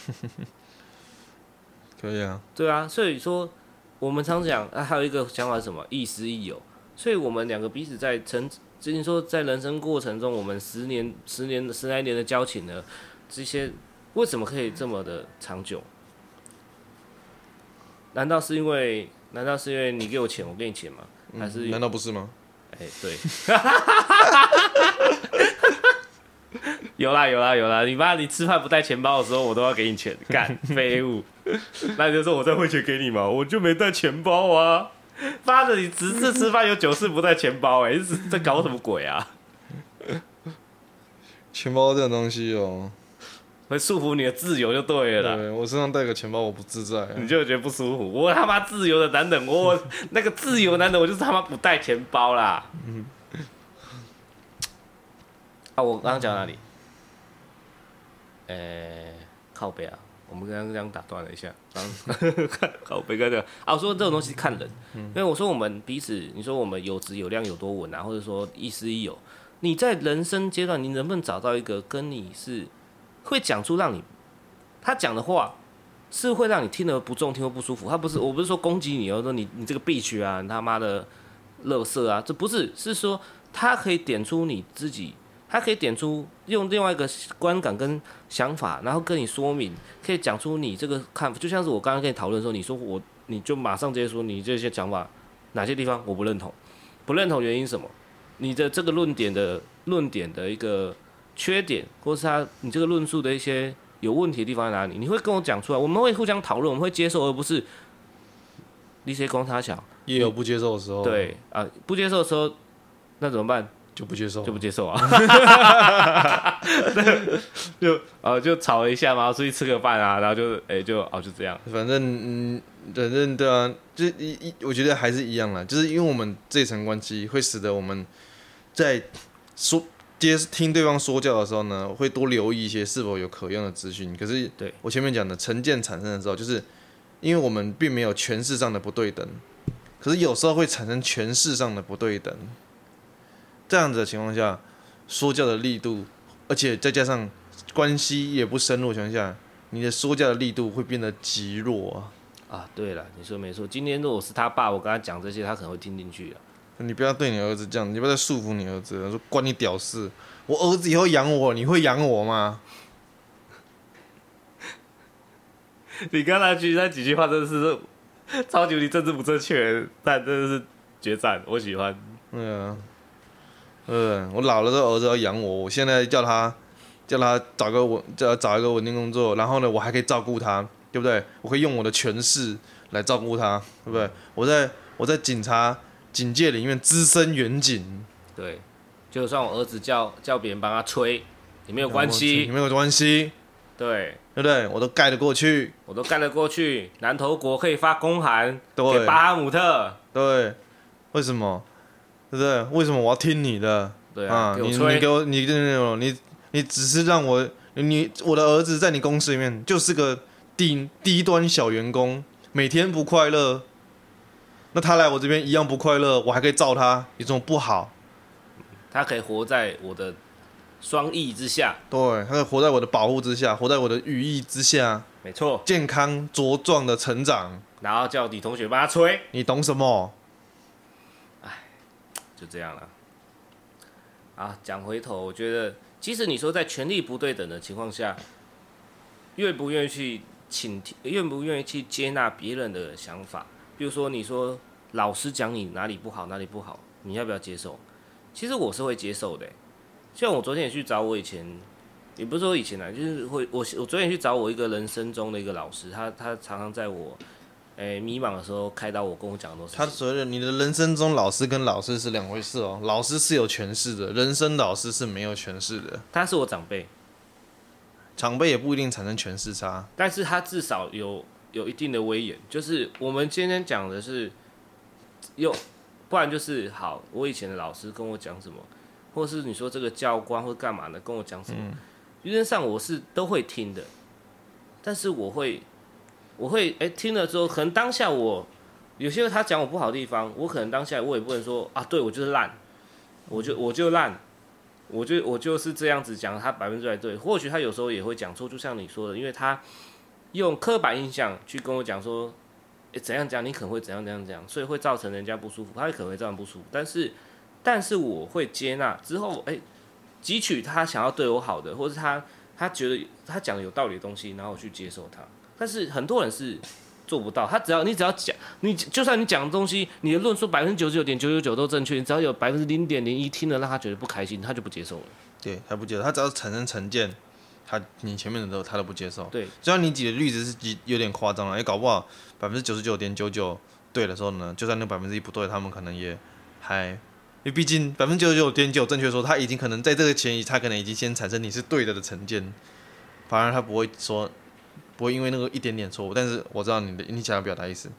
可以啊。对啊，所以说。我们常讲啊，还有一个想法是什么？亦师亦友。所以，我们两个彼此在成，之前说在人生过程中，我们十年、十年、十来年的交情呢，这些为什么可以这么的长久？难道是因为？难道是因为你给我钱，我给你钱吗？还是？难道不是吗？哎，对。有啦有啦有啦！你妈，你吃饭不带钱包的时候，我都要给你钱，干废物。那你就说我再汇钱给你嘛，我就没带钱包啊！妈的，你十次吃饭有九次不带钱包，欸，哎，是在搞什么鬼啊？钱包这种东西哦，会束缚你的自由就对了。对，我身上带个钱包，我不自在，啊，你就觉得不舒服。我他妈自由的男人，我 那个自由男人，我就是他妈不带钱包啦。啊，我刚刚讲哪里？呃、欸，靠背啊！我们刚刚这样打断了一下，看靠北刚刚啊，我说这种东西看人，因为我说我们彼此，你说我们有质有量有多稳啊，或者说亦师亦友，你在人生阶段，你能不能找到一个跟你是会讲出让你他讲的话是会让你听得不中听或不舒服？他不是，我不是说攻击你，我说你你这个 bitch 啊，你他妈的乐色啊，这不是，是说他可以点出你自己。他可以点出用另外一个观感跟想法，然后跟你说明，可以讲出你这个看法，就像是我刚刚跟你讨论的时候，你说我，你就马上直接说你这些讲法哪些地方我不认同，不认同原因什么？你的这个论点的论点的一个缺点，或是他你这个论述的一些有问题的地方在哪里？你会跟我讲出来，我们会互相讨论，我们会接受，而不是你谁光他讲，也有不接受的时候。对啊，不接受的时候，那怎么办？就不接受，就不接受啊！就呃就吵了一下嘛，出去吃个饭啊，然后就哎、欸、就哦就这样。反正嗯，反正对啊，就一一我觉得还是一样啦，就是因为我们这层关系会使得我们在说接听对方说教的时候呢，会多留意一些是否有可用的资讯。可是对我前面讲的成见产生的时候，就是因为我们并没有权势上的不对等，可是有时候会产生权势上的不对等。这样子的情况下，说教的力度，而且再加上关系也不深入的情况下，你的说教的力度会变得极弱啊！啊，对了，你说没错。今天如果是他爸，我跟他讲这些，他可能会听进去啊。你不要对你儿子这样，你不要再束缚你儿子了，说关你屌事！我儿子以后养我，你会养我吗？你刚才举那几句话真的是超级无敌政治不正确，但真的是决战，我喜欢。对啊。嗯，我老了之后儿子要养我，我现在叫他，叫他找个稳，叫他找一个稳定工作，然后呢，我还可以照顾他，对不对？我可以用我的权势来照顾他，对不对？我在我在警察警界里面资深远警，对，就算我儿子叫叫别人帮他吹，也没有关系，也没有关系，对，对不对？我都盖得过去，我都盖得过去。南投国可以发公函给巴哈姆特，对，为什么？对不对？为什么我要听你的？对啊，你你给我你你你只是让我你我的儿子在你公司里面就是个低低端小员工，每天不快乐，那他来我这边一样不快乐，我还可以罩他，有什么不好？他可以活在我的双翼之下，对，他可以活在我的保护之下，活在我的羽翼之下，没错，健康茁壮的成长。然后叫李同学帮他吹，你懂什么？就这样了。啊，讲回头，我觉得，即使你说在权力不对等的情况下，愿不愿意去倾听，愿不愿意去接纳别人的想法？比如说，你说老师讲你哪里不好，哪里不好，你要不要接受？其实我是会接受的。像我昨天也去找我以前，也不是说以前啊，就是会我我昨天去找我一个人生中的一个老师，他他常常在我。诶、欸，迷茫的时候开导我，跟我讲的都是。他觉得你的人生中老师跟老师是两回事哦，老师是有权势的，人生老师是没有权势的。他是我长辈，长辈也不一定产生权势差，但是他至少有有一定的威严。就是我们今天讲的是，有，不然就是好。我以前的老师跟我讲什么，或是你说这个教官或干嘛的跟我讲什么，原则上我是都会听的，但是我会。我会诶、欸、听了之后，可能当下我有些他讲我不好的地方，我可能当下我也不能说啊，对我就是烂，我就我就烂，我就我就是这样子讲，他百分之百对。或许他有时候也会讲错，就像你说的，因为他用刻板印象去跟我讲说，怎样讲你可能会怎样怎样怎样，所以会造成人家不舒服，他也可能会这样不舒服。但是但是我会接纳之后，诶、欸，汲取他想要对我好的，或是他他觉得他讲的有道理的东西，然后我去接受他。但是很多人是做不到，他只要你只要讲，你就算你讲的东西，你的论述百分之九十九点九九九都正确，你只要有百分之零点零一听了让他觉得不开心，他就不接受了。对，他不接受，他只要产生成见，他你前面的都他都不接受。对，虽然你举的例子是有点夸张了，也搞不好百分之九十九点九九对的时候呢，就算那百分之一不对，他们可能也还，因为毕竟百分之九十九点九正确的时候，他已经可能在这个前提，他可能已经先产生你是对的的成见，反而他不会说。不会因为那个一点点错误，但是我知道你的你想要表达意思。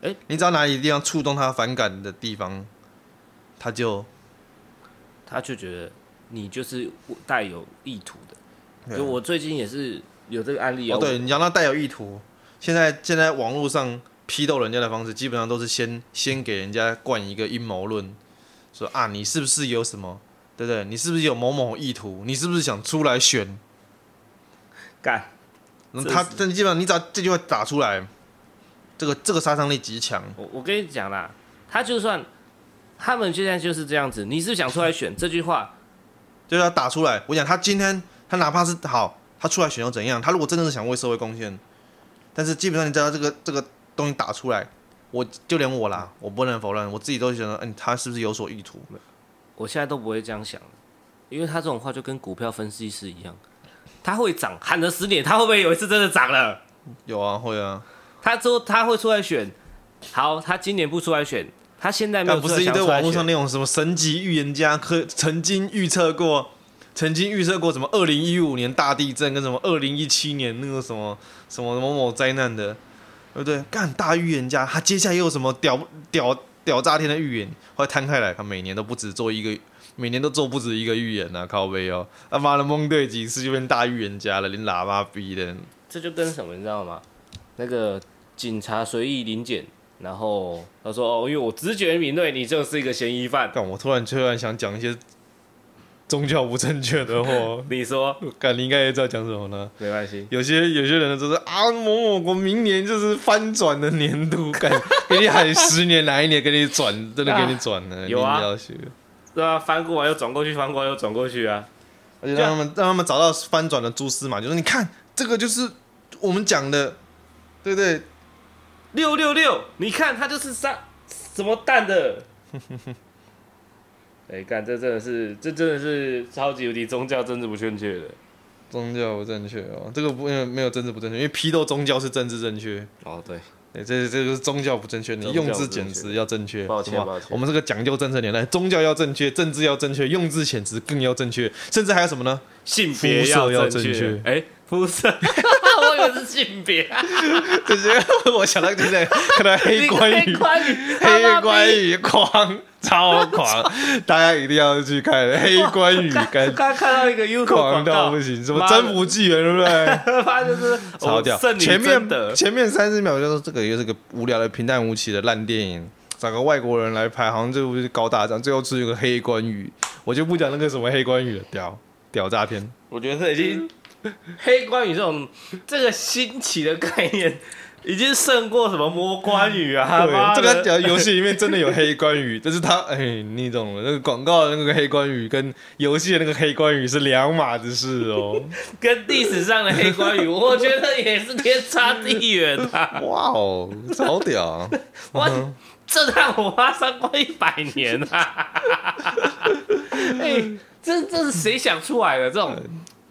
哎、欸，你知道哪里地方触动他反感的地方，他就他就觉得你就是带有意图的。就我最近也是有这个案例、啊、哦。对，你讲到带有意图，现在现在网络上批斗人家的方式，基本上都是先先给人家灌一个阴谋论，说啊你是不是有什么，对不对？你是不是有某某意图？你是不是想出来选？干。他但基本上，你只要这句话打出来，这个这个杀伤力极强。我我跟你讲啦，他就算他们现在就是这样子，你是想出来选这句话，就要打出来。我讲他今天他哪怕是好，他出来选又怎样？他如果真的是想为社会贡献，但是基本上你知道这个这个东西打出来，我就连我啦，我不能否认，我自己都觉得，嗯，他是不是有所意图？我现在都不会这样想，因为他这种话就跟股票分析师一样。他会涨，喊了十年，他会不会有一次真的涨了？有啊，会啊。他说他会出来选，好，他今年不出来选，他现在没有出来选。不是一堆网络上那种什么神级预言家，可曾经预测过，曾经预测过什么二零一五年大地震跟什么二零一七年那个什么什么某某灾难的，对不对？干大预言家，他接下来又有什么屌屌屌炸天的预言？后来摊开来，他每年都不止做一个。每年都做不止一个预言呐，靠背哦，他妈的蒙对几次就变大预言家了，连喇叭逼的。这就跟什么你知道吗？那个警察随意临检，然后他说哦，因为我直觉敏锐，你就是一个嫌疑犯。但，我突然突然想讲一些宗教不正确的话。你说，感，你应该也知道讲什么呢？没关系，有些有些人就是啊，某某国明年就是翻转的年度，感，给你喊十年哪一年给你转，真的给你转了，啊、你有啊。对啊，翻过来又转过去，翻过来又转过去啊！而且让他们让他们找到翻转的蛛丝马，就是你看这个就是我们讲的，对不对？六六六，你看他就是三什么蛋的。哎，干这真的是这真的是超级无敌宗教政治不正确的。宗教不正确哦，这个不没有没有政治不正确，因为批斗宗教是政治正确。哦，对。对，这这个是宗教不正确，你用字简直要正确。抱歉，抱歉。我们这个讲究政策年代，宗教要正确，政治要正确，用字遣词更要正确，甚至还有什么呢？性别要正确。哎，肤色，我以为是性别。这是我想到现在可能黑关羽，黑关羽狂超狂，大家一定要去看黑关羽。刚刚看到一个 YouTube 狂到不行，什么征服纪元，对不对？他就是超屌。前面前面三十秒就说这个又是个无聊的平淡无奇的烂电影，找个外国人来拍，好像这部是高大上，最后出一个黑关羽，我就不讲那个什么黑关羽了，屌屌炸天！我觉得这已经。黑关羽这种这个新奇的概念，已经胜过什么摸关羽啊！对，这个游戏里面真的有黑关羽，但是他哎，你懂了，那个广告的那个黑关羽跟游戏的那个黑关羽是两码子事哦。跟历史上的黑关羽，我觉得也是天差地远啊！哇哦，超屌！哇，这让我花三过一百年啊！哎，这这是谁想出来的这种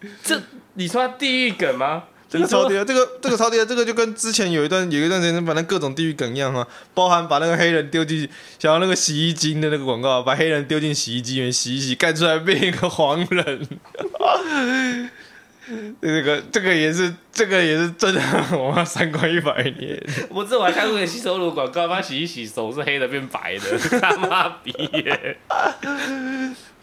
这？你说地狱梗吗？这个超屌，这个这个超屌，这个就跟之前有一段有一段时间，反正各种地狱梗一样哈，包含把那个黑人丢进想要那个洗衣精的那个广告，把黑人丢进洗衣机里面洗一洗，干出来变一个黄人。这个这个也是这个也是真的，我妈三观一百年。我这，我还看过个洗手乳广告，把洗一洗手是黑的变白的，他妈逼耶！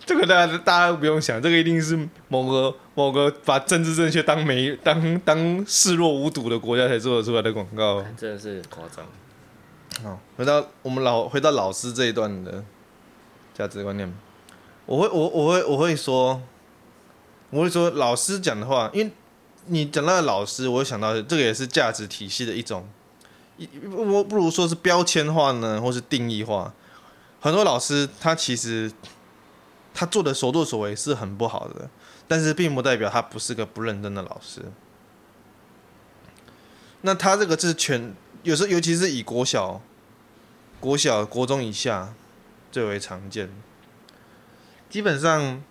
这个大家大家都不用想，这个一定是某个某个把政治正确当没当当视若无睹的国家才做得出来的广告，真的是夸张。好，回到我们老回到老师这一段的价值观念，我会我我会我会说，我会说老师讲的话，因为你讲到老师，我会想到这个也是价值体系的一种，我不如说是标签化呢，或是定义化。很多老师他其实。他做的所作所为是很不好的，但是并不代表他不是个不认真的老师。那他这个是全，有时候尤其是以国小、国小、国中以下最为常见。基本上，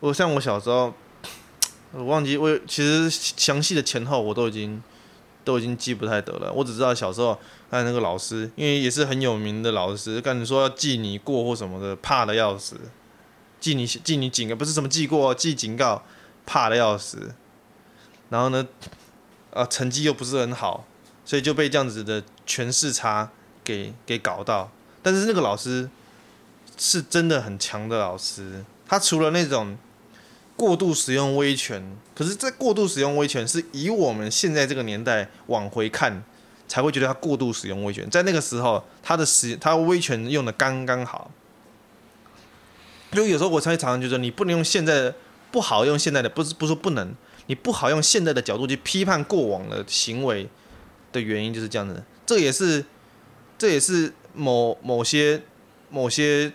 我像我小时候，我忘记我其实详细的前后我都已经都已经记不太得了。我只知道小时候看那个老师，因为也是很有名的老师，跟你说要记你过或什么的，怕的要死。记你记你警告，不是什么记过，记警告，怕的要死。然后呢，呃，成绩又不是很好，所以就被这样子的权势差给给搞到。但是那个老师是真的很强的老师，他除了那种过度使用威权，可是，在过度使用威权是以我们现在这个年代往回看，才会觉得他过度使用威权。在那个时候，他的使他威权用的刚刚好。就有时候我常常觉得，你不能用现在的不好用现在的，不是不是说不能，你不好用现在的角度去批判过往的行为的原因就是这样子。这也是这也是某某些某些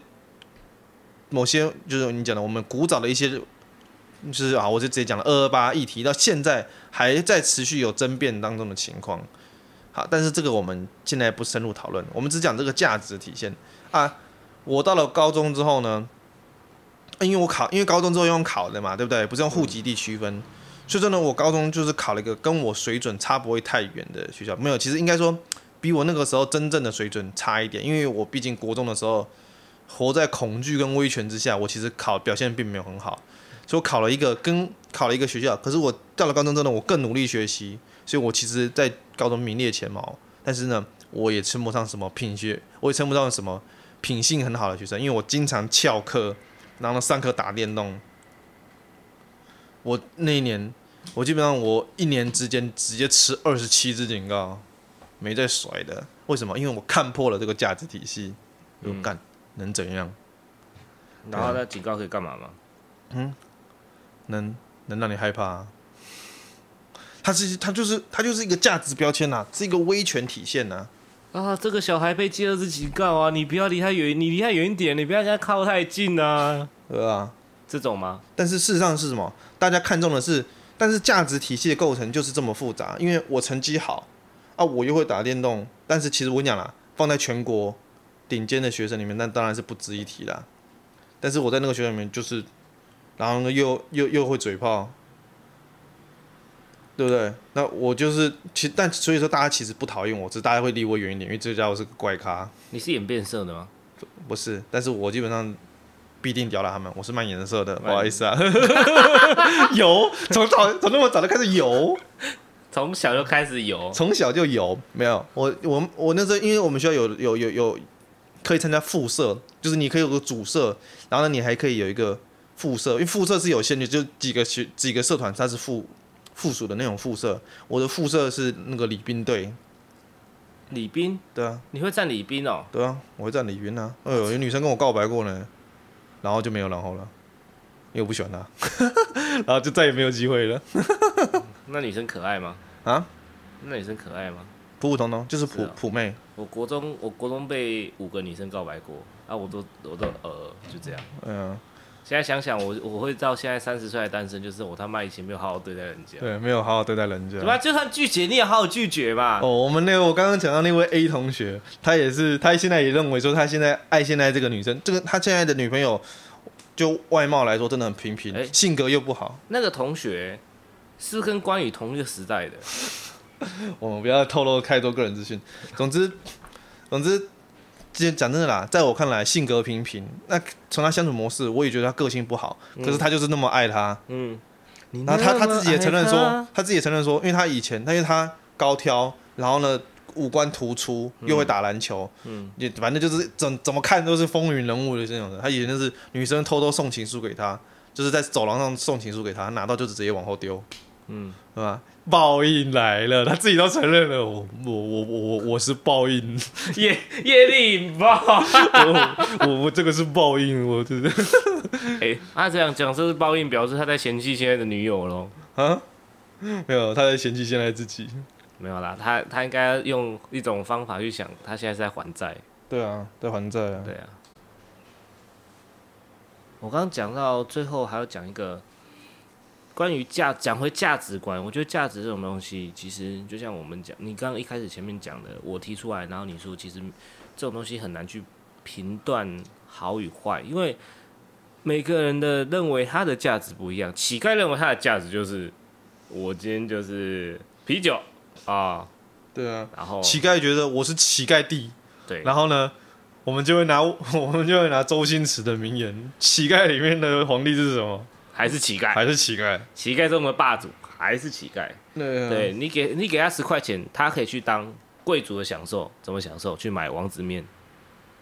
某些就是你讲的我们古早的一些，就是啊，我就直接讲了二二八议题到现在还在持续有争辩当中的情况。好，但是这个我们现在不深入讨论，我们只讲这个价值体现啊。我到了高中之后呢，因为我考，因为高中之后用考的嘛，对不对？不是用户籍地区分，所以说呢，我高中就是考了一个跟我水准差不会太远的学校。没有，其实应该说比我那个时候真正的水准差一点，因为我毕竟国中的时候活在恐惧跟威权之下，我其实考表现并没有很好，所以我考了一个跟考了一个学校。可是我到了高中之后呢，我更努力学习，所以我其实在高中名列前茅。但是呢，我也称不上什么品学，我也称不上什么品性很好的学生，因为我经常翘课。然后上课打电动，我那一年，我基本上我一年之间直接吃二十七支警告，没再甩的。为什么？因为我看破了这个价值体系，又干、嗯、能怎样？然后那警告可以干嘛吗？嗯，能能让你害怕、啊。它是它就是它就是一个价值标签呐、啊，是一个威权体现呐、啊。啊，这个小孩被记二次警告啊！你不要离他远，你离他远一点，你不要跟他靠太近啊！对啊，这种吗？但是事实上是什么？大家看重的是，但是价值体系的构成就是这么复杂。因为我成绩好啊，我又会打电动，但是其实我跟你讲啦，放在全国顶尖的学生里面，那当然是不值一提啦。但是我在那个学校里面，就是，然后呢，又又又会嘴炮。对不对？那我就是，其但所以说大家其实不讨厌我，只是大家会离我远一点，因为这家伙是个怪咖。你是演变色的吗？不是，但是我基本上必定屌打他们。我是卖颜色的，不好意思啊。有，从早从那么早就开始有，从小就开始有，从小就有。没有，我我我那时候，因为我们学校有有有有可以参加副社，就是你可以有个主社，然后呢，你还可以有一个副社，因为副社是有限的，就几个学几个社团，它是附附属的那种副社。我的副社是那个礼宾队。礼宾，对啊，你会站礼宾哦？对啊，我会站礼宾啊。哎呦，有女生跟我告白过呢，然后就没有然后了，因为我不喜欢她，然后就再也没有机会了。那女生可爱吗？啊？那女生可爱吗？普普通通，就是普、哦、普妹。我国中，我国中被五个女生告白过，啊，我都我都呃，就这样。嗯、啊。现在想想我，我我会到现在三十岁还单身，就是我他妈以前没有好好对待人家。对，没有好好对待人家。对吧？就算拒绝，你也好好拒绝吧。哦，我们那个我刚刚讲到那位 A 同学，他也是，他现在也认为说，他现在爱现在这个女生，这个他现在的女朋友，就外貌来说真的很平平，欸、性格又不好。那个同学是跟关羽同一个时代的。我们不要透露太多个人资讯。总之，总之。讲真的啦，在我看来性格平平，那从他相处模式，我也觉得他个性不好，嗯、可是他就是那么爱他。嗯，然后他他自己也承认说，他，他自己也承认说，因为他以前，因为他高挑，然后呢五官突出，又会打篮球，嗯，也反正就是怎怎么看都是风云人物的这种人。他以前就是女生偷偷送情书给他，就是在走廊上送情书给他，拿到就直接往后丢，嗯，是吧？报应来了，他自己都承认了，我我我我我是报应，业业力引爆，我 我，我这个是报应，我真的，哎、欸，他这样讲这是报应，表示他在嫌弃现在的女友喽？啊？没有，他在嫌弃现在自己，没有啦，他他应该用一种方法去想，他现在是在还债，对啊，在还债啊，对啊。我刚刚讲到最后还要讲一个。关于价讲回价值观，我觉得价值这种东西，其实就像我们讲，你刚刚一开始前面讲的，我提出来，然后你说，其实这种东西很难去评断好与坏，因为每个人的认为他的价值不一样。乞丐认为他的价值就是，我今天就是啤酒啊，对啊，然后乞丐觉得我是乞丐帝，对，然后呢，我们就会拿我们就会拿周星驰的名言，乞丐里面的皇帝是什么？还是乞丐，还是乞丐，乞丐中的霸主，还是乞丐。对，啊、对你给你给他十块钱，他可以去当贵族的享受，怎么享受？去买王子面。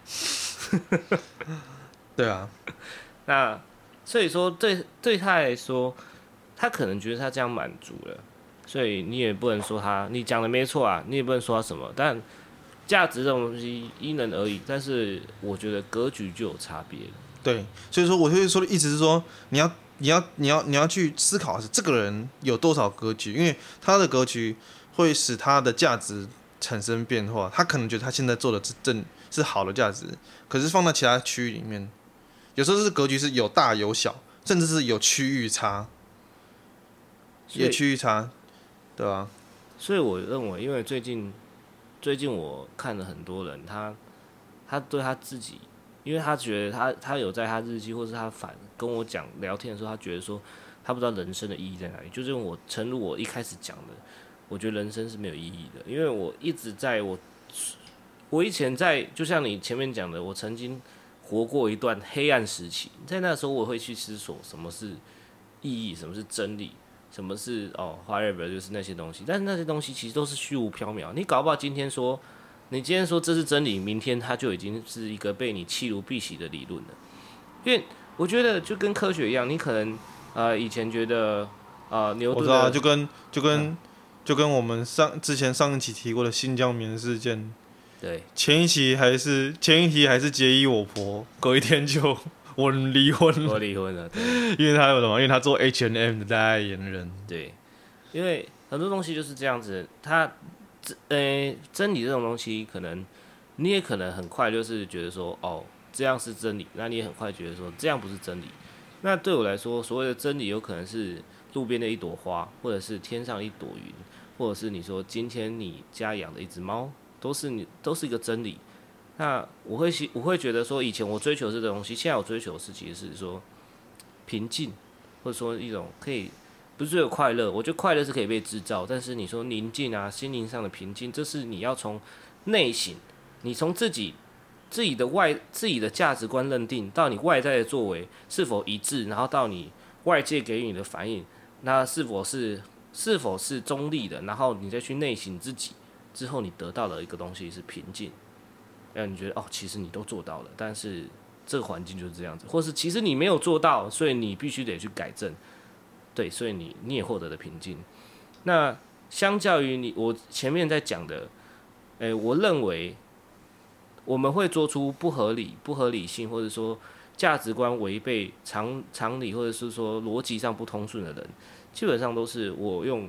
对啊，那所以说对对他来说，他可能觉得他这样满足了，所以你也不能说他，你讲的没错啊，你也不能说他什么。但价值这种东西因人而异，但是我觉得格局就有差别了。对，所以说我就是说的意思是说，你要。你要你要你要去思考的是这个人有多少格局，因为他的格局会使他的价值产生变化。他可能觉得他现在做的是正是好的价值，可是放在其他区域里面，有时候是格局是有大有小，甚至是有区域差，有区域差，对吧？所以我认为，因为最近最近我看了很多人，他他对他自己。因为他觉得他他有在他日记，或是他反跟我讲聊天的时候，他觉得说他不知道人生的意义在哪里。就是我诚如我一开始讲的，我觉得人生是没有意义的。因为我一直在我我以前在，就像你前面讲的，我曾经活过一段黑暗时期。在那时候，我会去思索什么是意义，什么是真理，什么是哦，whatever，就是那些东西。但是那些东西其实都是虚无缥缈。你搞不好今天说。你今天说这是真理，明天它就已经是一个被你弃如敝屣的理论了。因为我觉得就跟科学一样，你可能呃以前觉得呃牛顿，我知道，就跟就跟、嗯、就跟我们上之前上一期提过的新疆棉事件，对，前一期还是前一期还是结衣我婆，隔一天就 我离婚了，我离婚了，对，因为他有什么？因为他做 H N M 的代言人，对，因为很多东西就是这样子，他。呃、欸，真理这种东西，可能你也可能很快就是觉得说，哦，这样是真理。那你也很快觉得说，这样不是真理。那对我来说，所谓的真理，有可能是路边的一朵花，或者是天上一朵云，或者是你说今天你家养的一只猫，都是你都是一个真理。那我会我会觉得说，以前我追求这个东西，现在我追求是其实是说平静，或者说一种可以。不是只有快乐，我觉得快乐是可以被制造，但是你说宁静啊，心灵上的平静，这是你要从内省，你从自己自己的外自己的价值观认定，到你外在的作为是否一致，然后到你外界给予你的反应，那是否是是否是中立的，然后你再去内省自己，之后你得到的一个东西是平静，让你觉得哦，其实你都做到了，但是这个环境就是这样子，或是其实你没有做到，所以你必须得去改正，对，所以你你也获得了平静。那相较于你我前面在讲的，诶、我认为。我们会做出不合理、不合理性，或者说价值观违背常常理，或者是说逻辑上不通顺的人，基本上都是我用。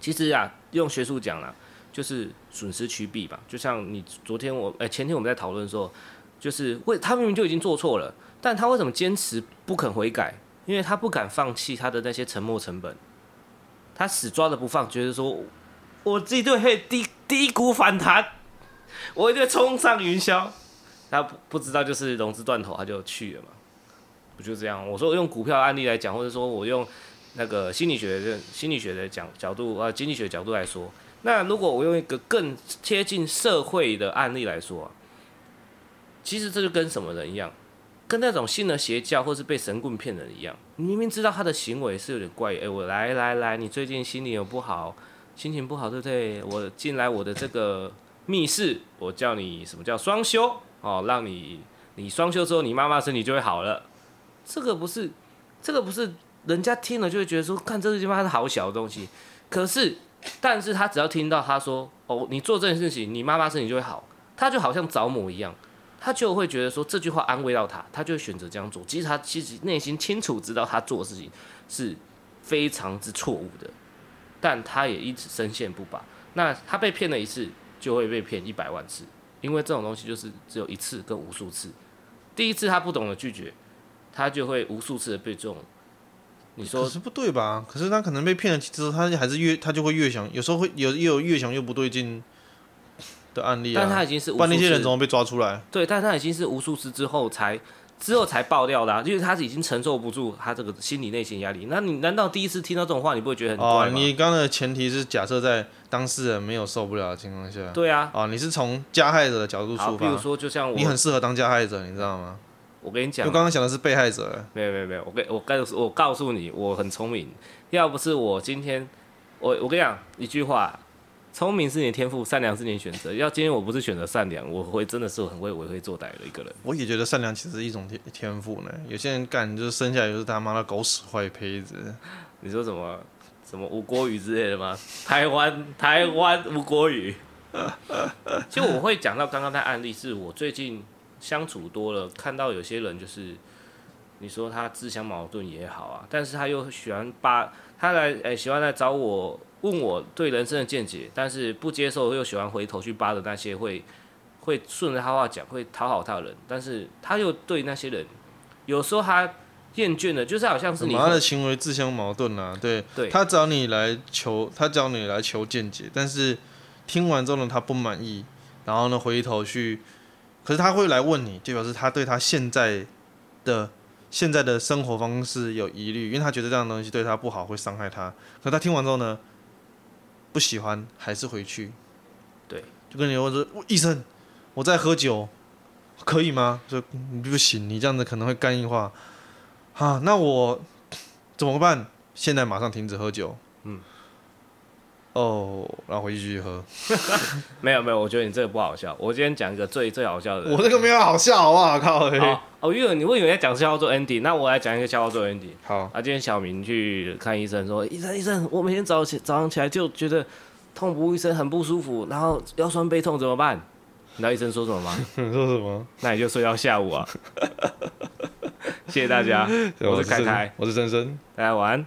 其实啊，用学术讲啦，就是损失趋避吧。就像你昨天我哎、前天我们在讨论的时候，就是为他明明就已经做错了，但他为什么坚持不肯悔改？因为他不敢放弃他的那些沉没成本，他死抓着不放，觉得说我自己就会低低谷反弹。我一定冲上云霄，他不不知道就是融资断头，他就去了嘛，不就这样？我说用股票案例来讲，或者说我用那个心理学的心理学的讲角度啊，经济学角度来说，那如果我用一个更贴近社会的案例来说，其实这就跟什么人一样，跟那种信了邪教或是被神棍骗人一样，你明明知道他的行为是有点怪异，哎，我来来来，你最近心里有不好，心情不好对不对？我进来我的这个。密室，我叫你什么叫双修哦？让你你双修之后，你妈妈身体就会好了。这个不是，这个不是人家听了就会觉得说，看这个地方是好小的东西。可是，但是他只要听到他说哦，你做这件事情，你妈妈身体就会好，他就好像着魔一样，他就会觉得说这句话安慰到他，他就会选择这样做。其实他其实内心清楚知道他做的事情是非常之错误的，但他也一直深陷不拔。那他被骗了一次。就会被骗一百万次，因为这种东西就是只有一次跟无数次。第一次他不懂得拒绝，他就会无数次的被这种。你说是不对吧？可是他可能被骗了之后，他还是越他就会越想，有时候会有也有越想越不对劲的案例啊。但他已经是无数次，不然那些人怎么被抓出来？对，但他已经是无数次之后才。之后才爆掉的、啊，因为他是已经承受不住他这个心理内心压力。那你难道第一次听到这种话，你不会觉得很怪吗？哦，你刚刚的前提是假设在当事人没有受不了的情况下。对啊。哦，你是从加害者的角度出发。比如说，就像我，你很适合当加害者，你知道吗？我跟你讲，我刚刚讲的是被害者。没有没有没有，我跟我告诉我告诉你，我很聪明。要不是我今天，我我跟你讲一句话。聪明是你的天赋，善良是你的选择。要今天我不是选择善良，我会真的是很会为非作歹的一个人。我也觉得善良其实是一种天天赋呢。有些人干就是生下来就是他妈的狗屎坏胚子。你说什么什么吴国语之类的吗？台湾台湾吴国语。其实我会讲到刚刚的案例，是我最近相处多了，看到有些人就是，你说他自相矛盾也好啊，但是他又喜欢把他来诶、欸、喜欢来找我。问我对人生的见解，但是不接受又喜欢回头去扒的那些会会顺着他话讲，会讨好他的人，但是他又对那些人，有时候他厌倦了，就是好像是你他的行为自相矛盾啊。对，对他找你来求，他找你来求见解，但是听完之后呢，他不满意，然后呢回头去，可是他会来问你，就表示他对他现在的现在的生活方式有疑虑，因为他觉得这样的东西对他不好，会伤害他。可他听完之后呢？不喜欢还是回去，对，就跟你说，医生，我在喝酒，可以吗？说你不行，你这样子可能会肝硬化，啊，那我怎么办？现在马上停止喝酒。嗯，哦，然后回去继续喝。没有没有，我觉得你这个不好笑。我今天讲一个最最好笑的。我这个没有好笑，好不好？靠！哦，因为你会以为在讲笑话做 ending，那我来讲一个笑话做 ending。好，啊，今天小明去看医生，说医生医生，我每天早起早上起来就觉得痛不欲生，很不舒服，然后腰酸背痛怎么办？你知道医生说什么吗？说什么？那你就睡到下午啊。谢谢大家，我是开开，我是森森，大家晚安。